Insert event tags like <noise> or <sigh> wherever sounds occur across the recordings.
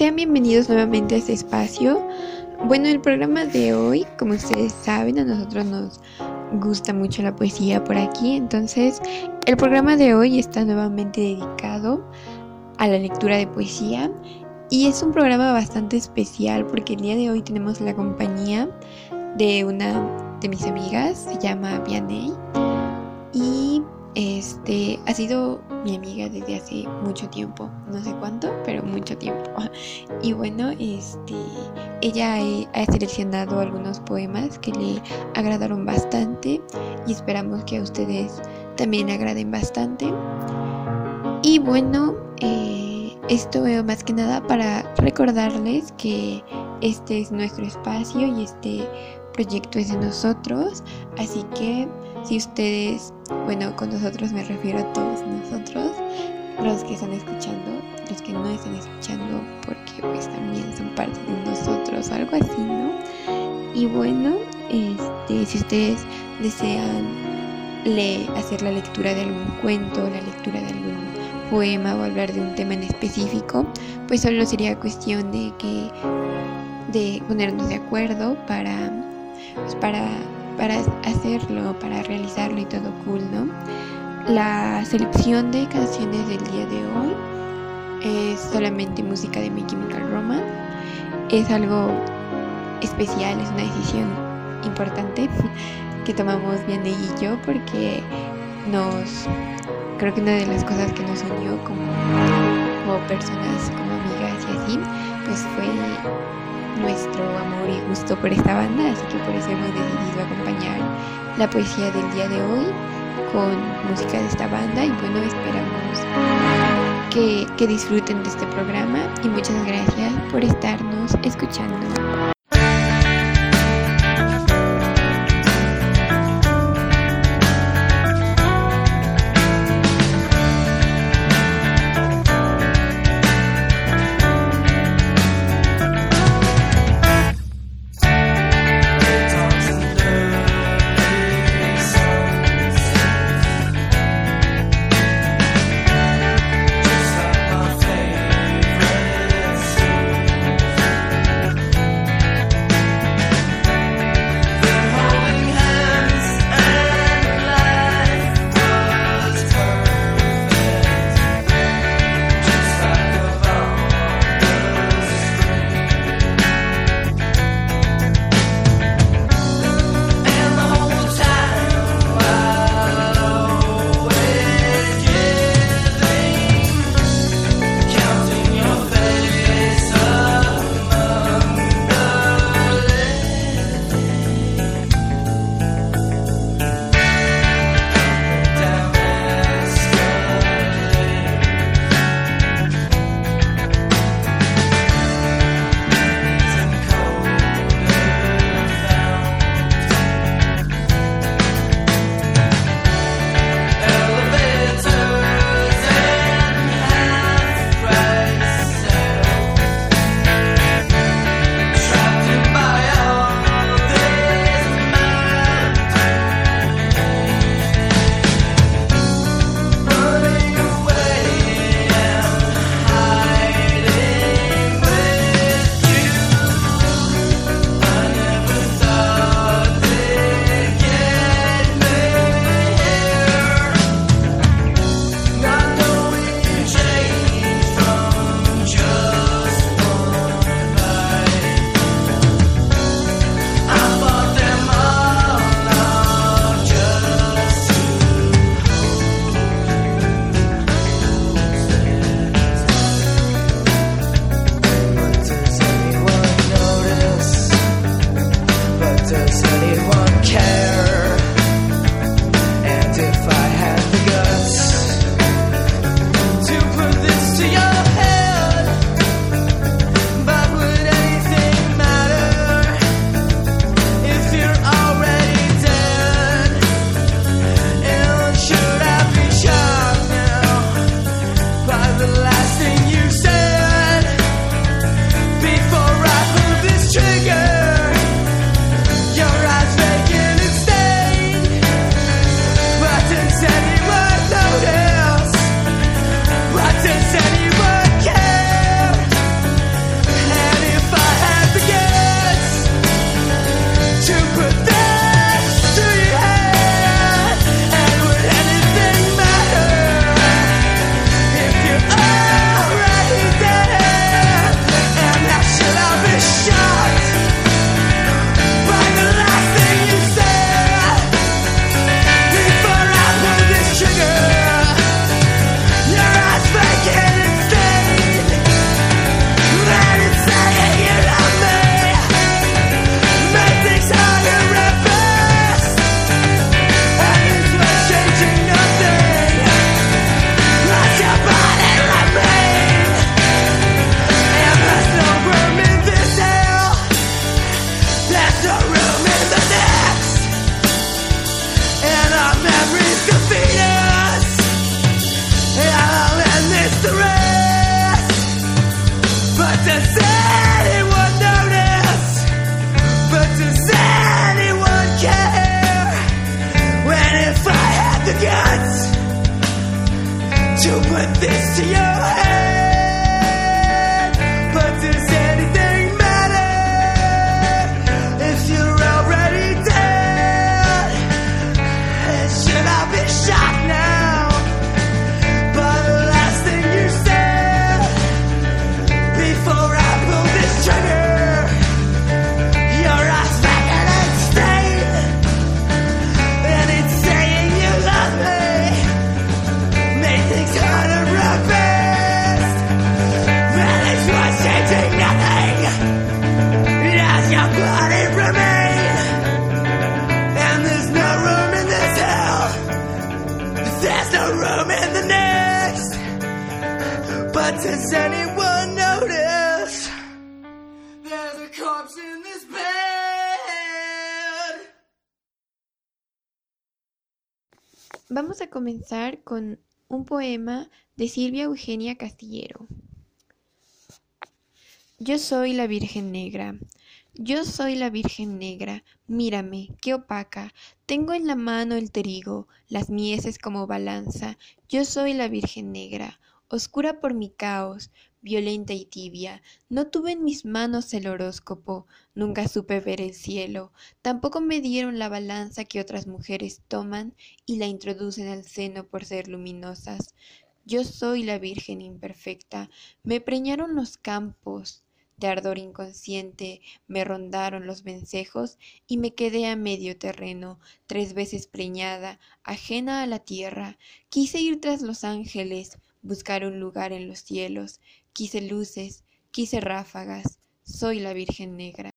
Sean bienvenidos nuevamente a este espacio. Bueno, el programa de hoy, como ustedes saben, a nosotros nos gusta mucho la poesía por aquí, entonces el programa de hoy está nuevamente dedicado a la lectura de poesía. Y es un programa bastante especial porque el día de hoy tenemos la compañía de una de mis amigas, se llama Vianey y este ha sido mi amiga desde hace mucho tiempo, no sé cuánto, pero mucho tiempo. <laughs> Y bueno, este ella ha seleccionado algunos poemas que le agradaron bastante y esperamos que a ustedes también le agraden bastante. Y bueno, eh, esto veo más que nada para recordarles que este es nuestro espacio y este proyecto es de nosotros, así que si ustedes, bueno, con nosotros me refiero a todos nosotros, los que están escuchando, los que no están escuchando, porque pues también son parte de nosotros, algo así, ¿no? Y bueno, este, si ustedes desean hacer la lectura de algún cuento, la lectura de algún poema o hablar de un tema en específico, pues solo sería cuestión de que de ponernos de acuerdo para pues para para hacerlo, para realizarlo y todo cool, ¿no? La selección de canciones del día de hoy es solamente música de My Chemical Romance. Es algo especial, es una decisión importante <laughs> que tomamos bien de y yo porque nos creo que una de las cosas que nos unió como, como personas, como amigas y así, pues fue nuestro amor y gusto por esta banda, así que por eso hemos decidido acompañar la poesía del día de hoy con música de esta banda y bueno, esperamos que, que disfruten de este programa y muchas gracias por estarnos escuchando. Vamos a comenzar con un poema de Silvia Eugenia Castillero. Yo soy la Virgen Negra. Yo soy la Virgen Negra. Mírame, qué opaca. Tengo en la mano el trigo, las mieses como balanza. Yo soy la Virgen Negra, oscura por mi caos, violenta y tibia. No tuve en mis manos el horóscopo, nunca supe ver el cielo, tampoco me dieron la balanza que otras mujeres toman y la introducen al seno por ser luminosas. Yo soy la Virgen imperfecta, me preñaron los campos, de ardor inconsciente me rondaron los vencejos y me quedé a medio terreno, tres veces preñada, ajena a la tierra. Quise ir tras los ángeles, buscar un lugar en los cielos, quise luces, quise ráfagas, soy la Virgen Negra.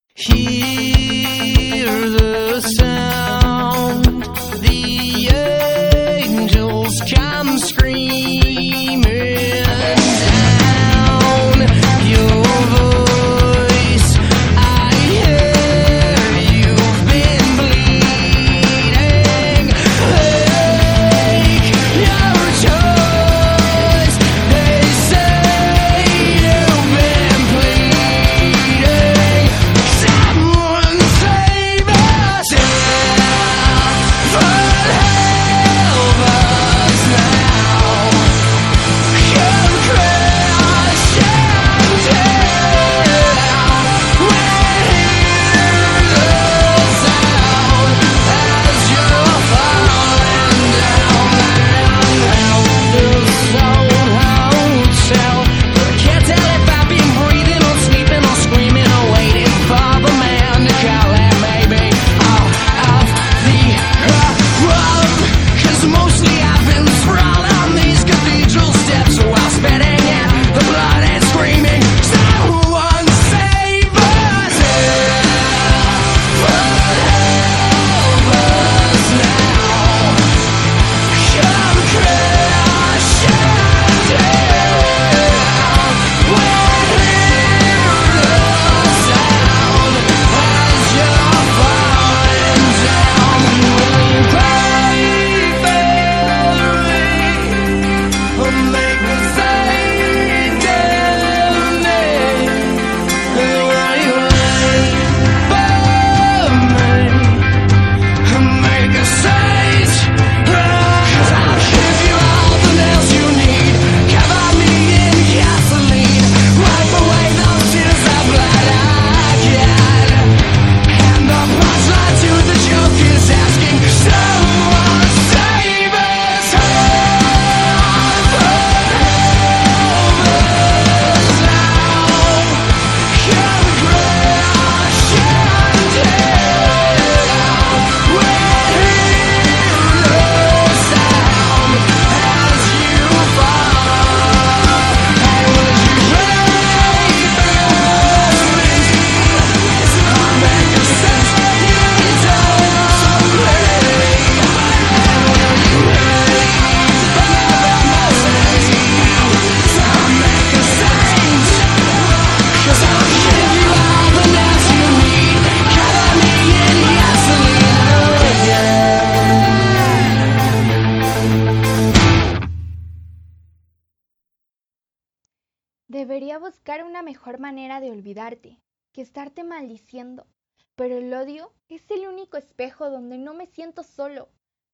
Una mejor manera de olvidarte que estarte maldiciendo, pero el odio es el único espejo donde no me siento solo,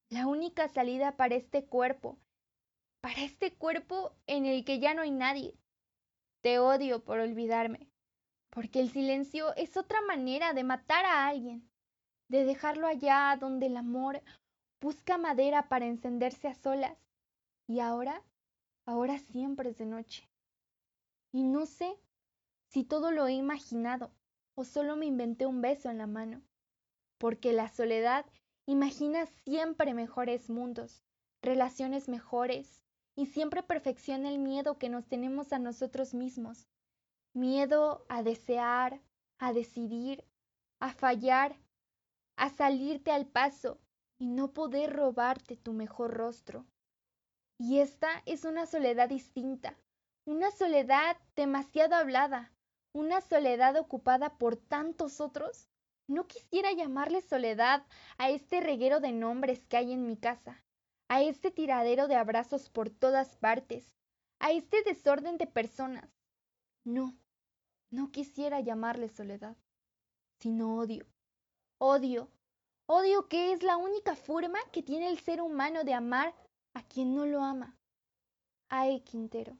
la única salida para este cuerpo para este cuerpo en el que ya no hay nadie. Te odio por olvidarme, porque el silencio es otra manera de matar a alguien, de dejarlo allá donde el amor busca madera para encenderse a solas. Y ahora, ahora siempre es de noche. Y no sé si todo lo he imaginado o solo me inventé un beso en la mano, porque la soledad imagina siempre mejores mundos, relaciones mejores, y siempre perfecciona el miedo que nos tenemos a nosotros mismos. Miedo a desear, a decidir, a fallar, a salirte al paso y no poder robarte tu mejor rostro. Y esta es una soledad distinta, una soledad demasiado hablada, una soledad ocupada por tantos otros. No quisiera llamarle soledad a este reguero de nombres que hay en mi casa a este tiradero de abrazos por todas partes, a este desorden de personas. No, no quisiera llamarle soledad, sino odio. Odio, odio que es la única forma que tiene el ser humano de amar a quien no lo ama. Ay, Quintero.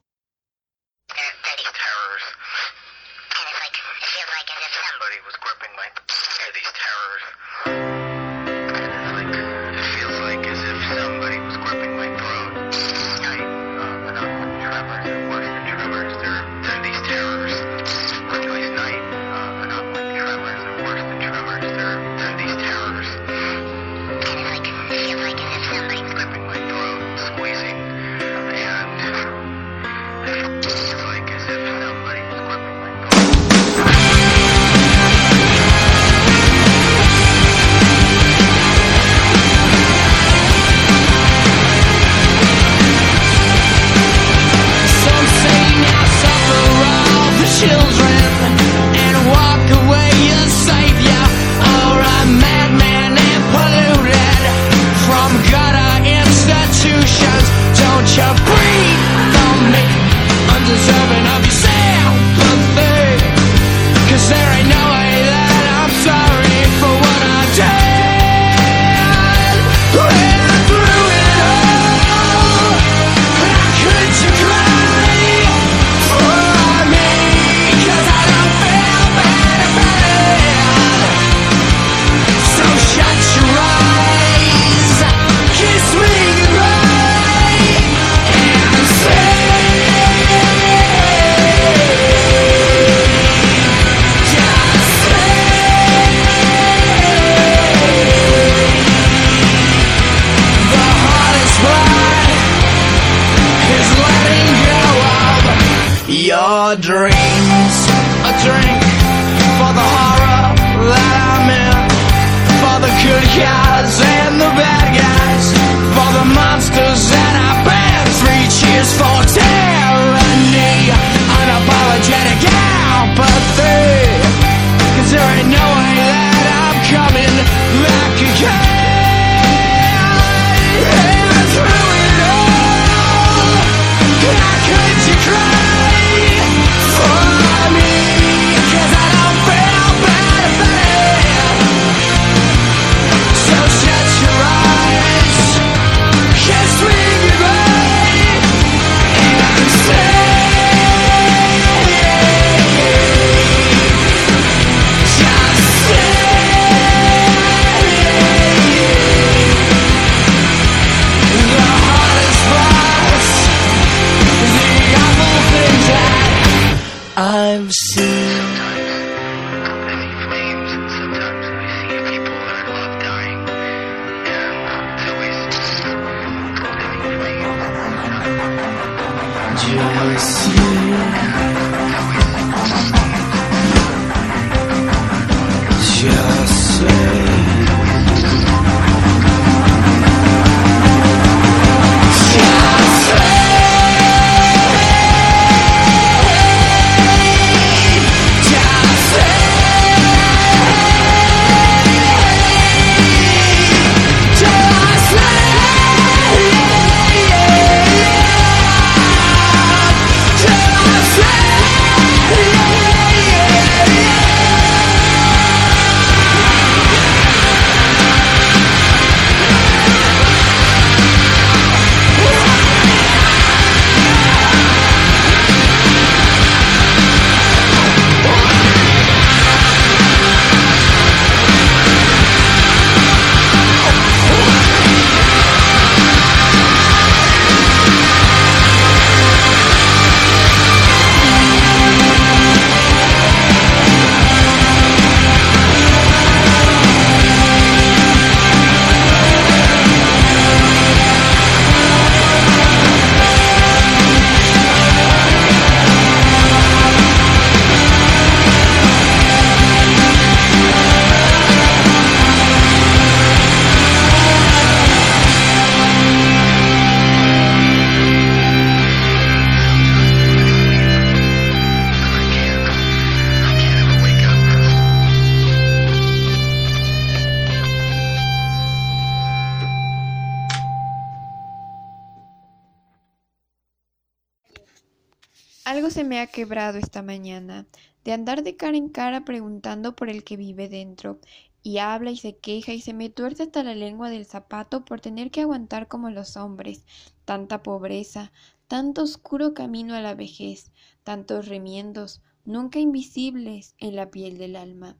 Ha quebrado esta mañana, de andar de cara en cara preguntando por el que vive dentro, y habla y se queja y se me tuerce hasta la lengua del zapato por tener que aguantar como los hombres, tanta pobreza, tanto oscuro camino a la vejez, tantos remiendos, nunca invisibles en la piel del alma.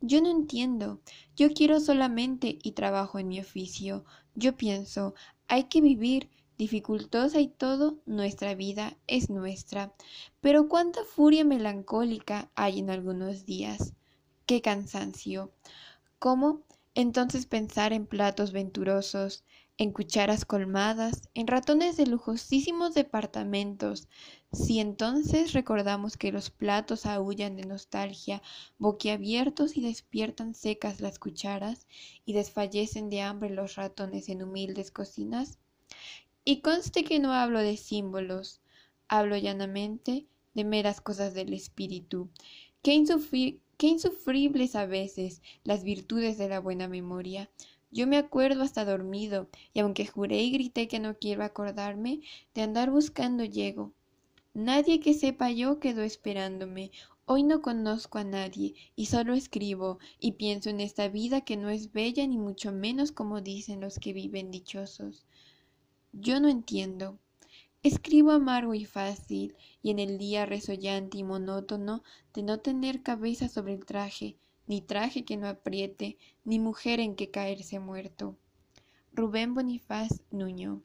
Yo no entiendo, yo quiero solamente y trabajo en mi oficio. Yo pienso, hay que vivir, dificultosa y todo, nuestra vida es nuestra. Pero cuánta furia melancólica hay en algunos días. Qué cansancio. ¿Cómo? Entonces pensar en platos venturosos, en cucharas colmadas, en ratones de lujosísimos departamentos. Si entonces recordamos que los platos aullan de nostalgia, boquiabiertos y despiertan secas las cucharas, y desfallecen de hambre los ratones en humildes cocinas. Y conste que no hablo de símbolos, hablo llanamente de meras cosas del espíritu. Qué, qué insufribles a veces las virtudes de la buena memoria. Yo me acuerdo hasta dormido, y aunque juré y grité que no quiero acordarme, de andar buscando llego. Nadie que sepa yo quedó esperándome. Hoy no conozco a nadie, y solo escribo, y pienso en esta vida que no es bella ni mucho menos como dicen los que viven dichosos. Yo no entiendo. Escribo amargo y fácil, y en el día resollante y monótono de no tener cabeza sobre el traje, ni traje que no apriete, ni mujer en que caerse muerto. Rubén Bonifaz Nuño.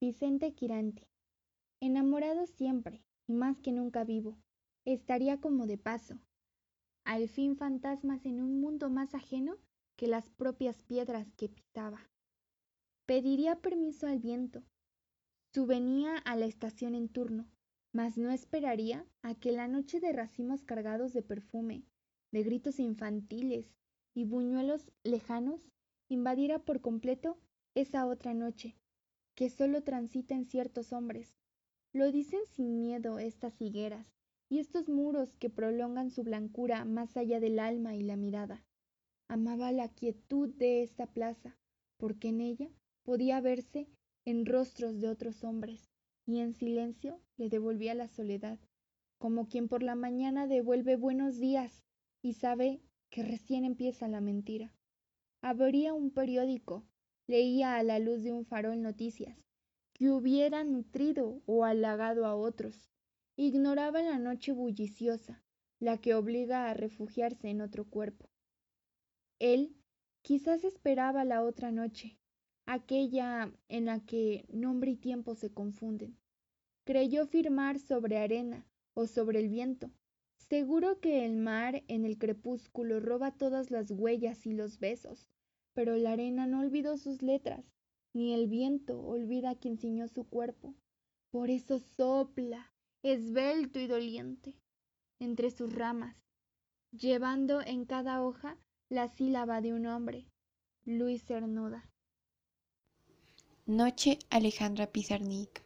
Vicente Quirante. Enamorado siempre, y más que nunca vivo. Estaría como de paso. al fin fantasmas en un mundo más ajeno que las propias piedras que pisaba. Pediría permiso al viento, subvenía a la estación en turno, mas no esperaría a que la noche de racimos cargados de perfume, de gritos infantiles y buñuelos lejanos invadiera por completo esa otra noche, que solo transita en ciertos hombres. Lo dicen sin miedo estas higueras y estos muros que prolongan su blancura más allá del alma y la mirada. Amaba la quietud de esta plaza, porque en ella podía verse en rostros de otros hombres, y en silencio le devolvía la soledad, como quien por la mañana devuelve buenos días y sabe que recién empieza la mentira. Abría un periódico, leía a la luz de un farol noticias que hubiera nutrido o halagado a otros. Ignoraba la noche bulliciosa, la que obliga a refugiarse en otro cuerpo. Él quizás esperaba la otra noche, aquella en la que nombre y tiempo se confunden. Creyó firmar sobre arena o sobre el viento. Seguro que el mar en el crepúsculo roba todas las huellas y los besos, pero la arena no olvidó sus letras, ni el viento olvida quien ciñó su cuerpo. Por eso sopla, esbelto y doliente, entre sus ramas, llevando en cada hoja la sílaba de un hombre, Luis Cernuda. Noche Alejandra Pizarnik.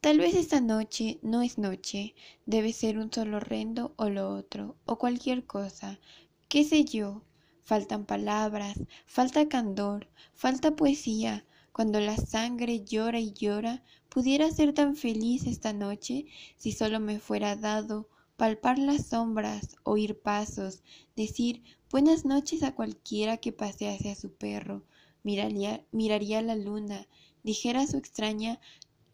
Tal vez esta noche no es noche, debe ser un solo horrendo o lo otro, o cualquier cosa, qué sé yo. Faltan palabras, falta candor, falta poesía. Cuando la sangre llora y llora, pudiera ser tan feliz esta noche si solo me fuera dado palpar las sombras, oír pasos, decir buenas noches a cualquiera que pasease a su perro, miraría, miraría la luna, dijera su extraña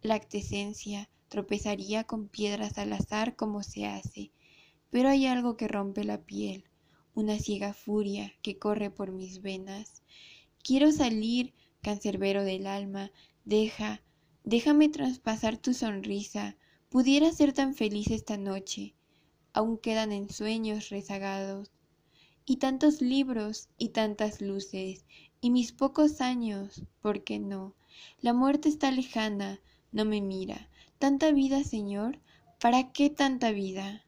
lactescencia, tropezaría con piedras al azar como se hace. Pero hay algo que rompe la piel, una ciega furia que corre por mis venas. Quiero salir, cancerbero del alma, deja, déjame traspasar tu sonrisa, pudiera ser tan feliz esta noche. Aún quedan ensueños rezagados. Y tantos libros y tantas luces, y mis pocos años, ¿por qué no? La muerte está lejana, no me mira. ¿Tanta vida, Señor? ¿Para qué tanta vida?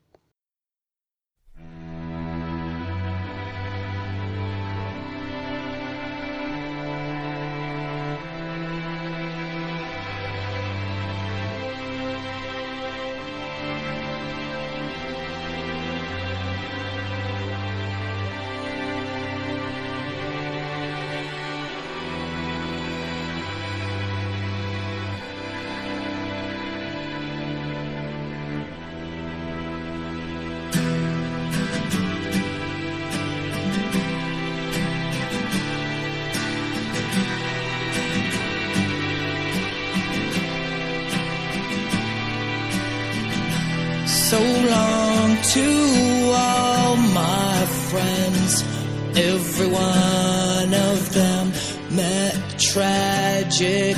Every one of them met tragic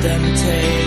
them take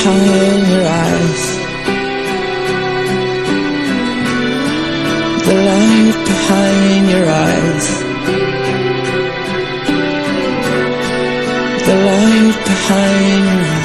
light behind your eyes. The light behind your eyes. The light behind your eyes.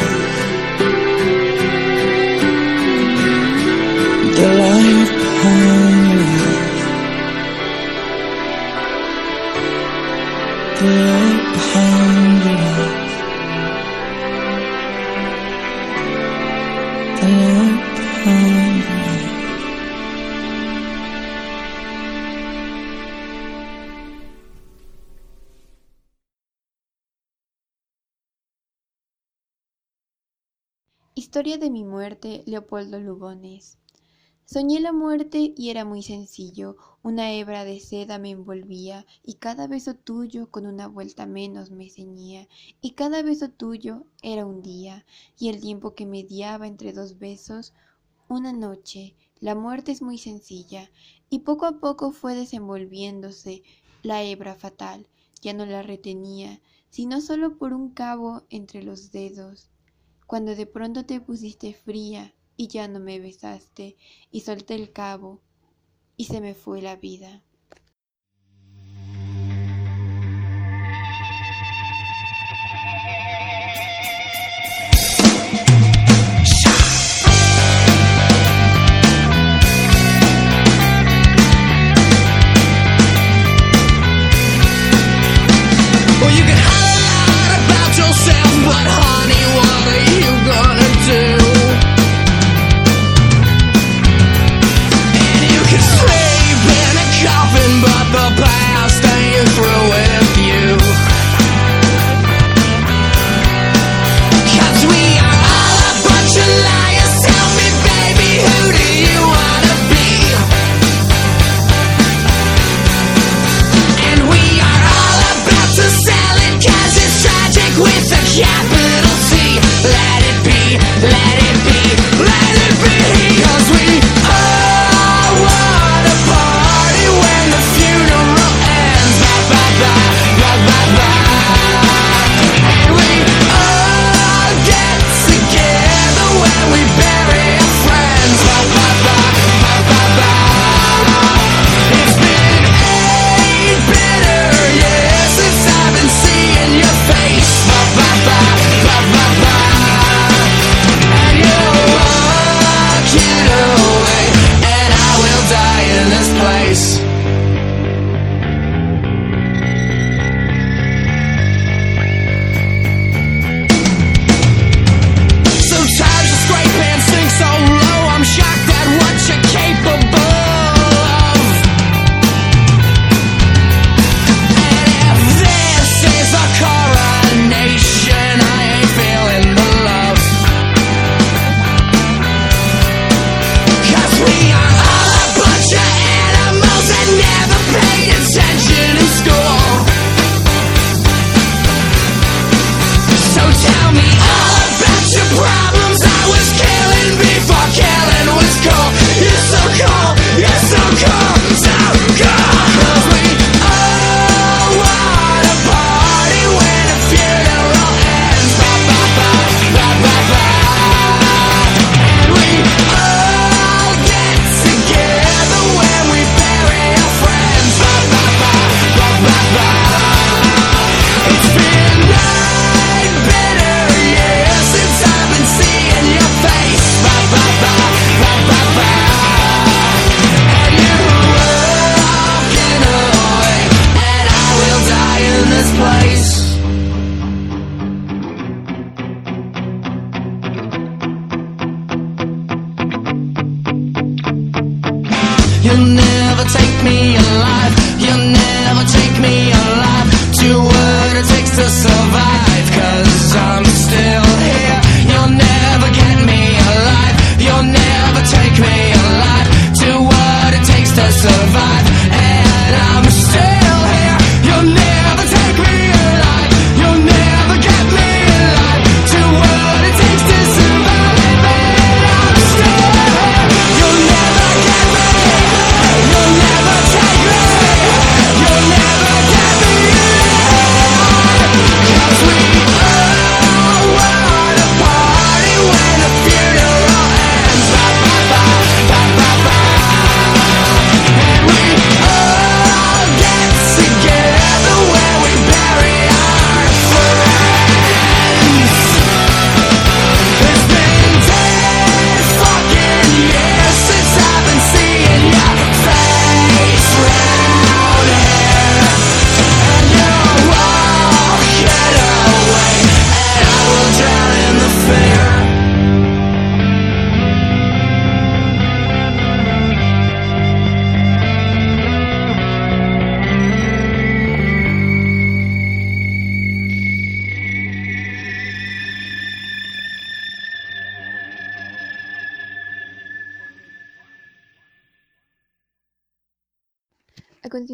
Historia de mi muerte, Leopoldo Lugones. Soñé la muerte y era muy sencillo. Una hebra de seda me envolvía y cada beso tuyo con una vuelta menos me ceñía. Y cada beso tuyo era un día y el tiempo que mediaba entre dos besos una noche. La muerte es muy sencilla y poco a poco fue desenvolviéndose la hebra fatal. Ya no la retenía, sino solo por un cabo entre los dedos cuando de pronto te pusiste fría y ya no me besaste y solté el cabo y se me fue la vida.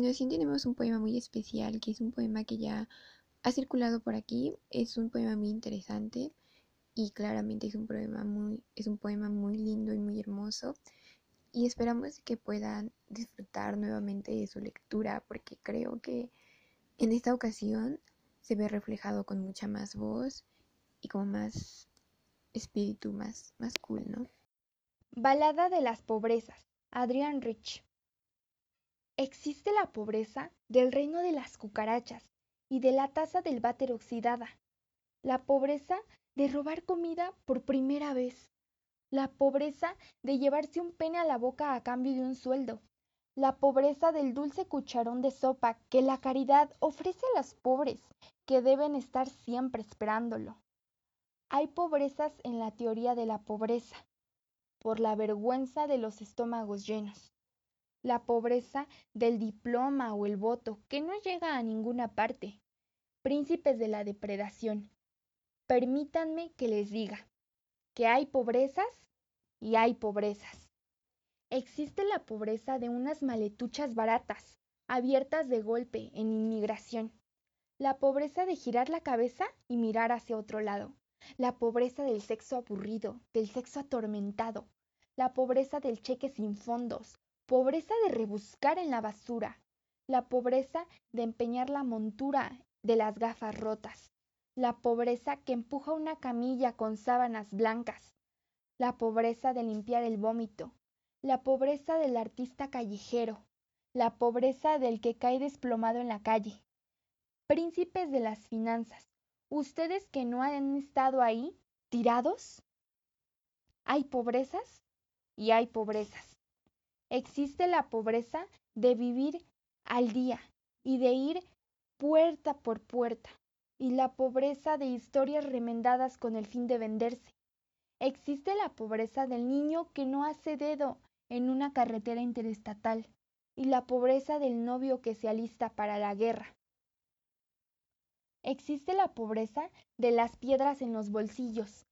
Continuación tenemos un poema muy especial, que es un poema que ya ha circulado por aquí. Es un poema muy interesante y claramente es un poema muy, es un poema muy lindo y muy hermoso. Y esperamos que puedan disfrutar nuevamente de su lectura, porque creo que en esta ocasión se ve reflejado con mucha más voz y como más espíritu, más, más cool, ¿no? Balada de las pobrezas. Adrian Rich. Existe la pobreza del reino de las cucarachas y de la taza del váter oxidada. La pobreza de robar comida por primera vez. La pobreza de llevarse un pene a la boca a cambio de un sueldo. La pobreza del dulce cucharón de sopa que la caridad ofrece a los pobres, que deben estar siempre esperándolo. Hay pobrezas en la teoría de la pobreza, por la vergüenza de los estómagos llenos. La pobreza del diploma o el voto, que no llega a ninguna parte. Príncipes de la depredación. Permítanme que les diga que hay pobrezas y hay pobrezas. Existe la pobreza de unas maletuchas baratas, abiertas de golpe en inmigración. La pobreza de girar la cabeza y mirar hacia otro lado. La pobreza del sexo aburrido, del sexo atormentado. La pobreza del cheque sin fondos. Pobreza de rebuscar en la basura. La pobreza de empeñar la montura de las gafas rotas. La pobreza que empuja una camilla con sábanas blancas. La pobreza de limpiar el vómito. La pobreza del artista callejero. La pobreza del que cae desplomado en la calle. Príncipes de las finanzas. Ustedes que no han estado ahí, tirados. ¿Hay pobrezas y hay pobrezas. Existe la pobreza de vivir al día y de ir puerta por puerta, y la pobreza de historias remendadas con el fin de venderse. Existe la pobreza del niño que no hace dedo en una carretera interestatal, y la pobreza del novio que se alista para la guerra. Existe la pobreza de las piedras en los bolsillos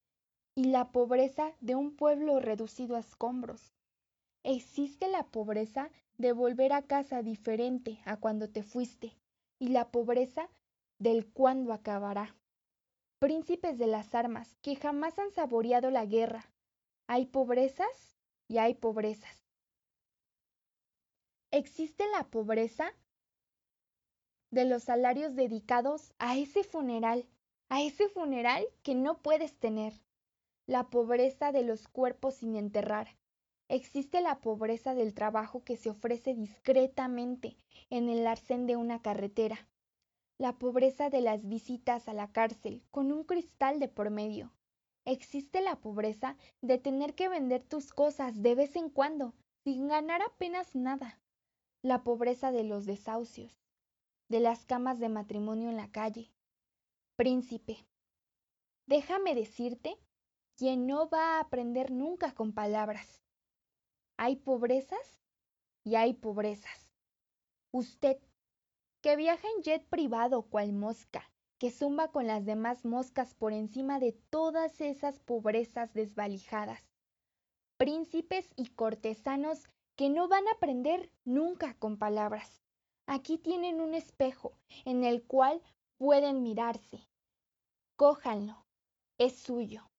y la pobreza de un pueblo reducido a escombros. Existe la pobreza de volver a casa diferente a cuando te fuiste y la pobreza del cuándo acabará. Príncipes de las armas que jamás han saboreado la guerra. Hay pobrezas y hay pobrezas. Existe la pobreza de los salarios dedicados a ese funeral, a ese funeral que no puedes tener. La pobreza de los cuerpos sin enterrar. Existe la pobreza del trabajo que se ofrece discretamente en el arcén de una carretera. La pobreza de las visitas a la cárcel con un cristal de por medio. Existe la pobreza de tener que vender tus cosas de vez en cuando, sin ganar apenas nada. La pobreza de los desahucios, de las camas de matrimonio en la calle. Príncipe, déjame decirte quien no va a aprender nunca con palabras. Hay pobrezas y hay pobrezas. Usted, que viaja en jet privado cual mosca, que zumba con las demás moscas por encima de todas esas pobrezas desvalijadas. Príncipes y cortesanos que no van a aprender nunca con palabras. Aquí tienen un espejo en el cual pueden mirarse. Cójanlo, es suyo.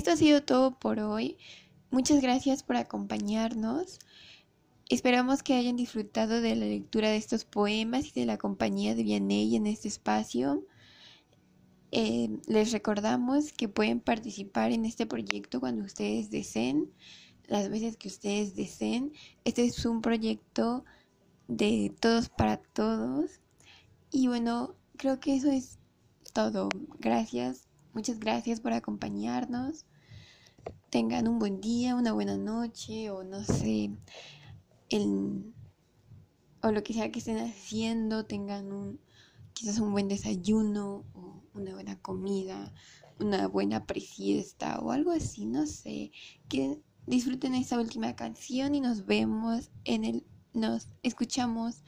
Esto ha sido todo por hoy. Muchas gracias por acompañarnos. Esperamos que hayan disfrutado de la lectura de estos poemas y de la compañía de Vianney en este espacio. Eh, les recordamos que pueden participar en este proyecto cuando ustedes deseen, las veces que ustedes deseen. Este es un proyecto de todos para todos. Y bueno, creo que eso es todo. Gracias, muchas gracias por acompañarnos. Tengan un buen día, una buena noche o no sé, el, o lo que sea que estén haciendo, tengan un quizás un buen desayuno o una buena comida, una buena presiesta o algo así, no sé. Que disfruten esta última canción y nos vemos en el nos escuchamos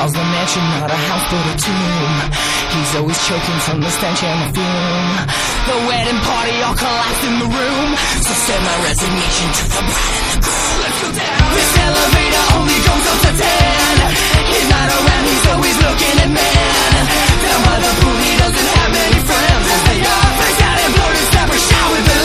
Calls the mansion not a house but a tomb. He's always choking from the stench and the fume. The wedding party all collapsed in the room. So send my resignation to the bride and the groom. Let's go down. This elevator only goes up to ten. He's not around, he's always looking at men. Down by the pool, he doesn't have many friends. As they are, face out and blown and stab showered.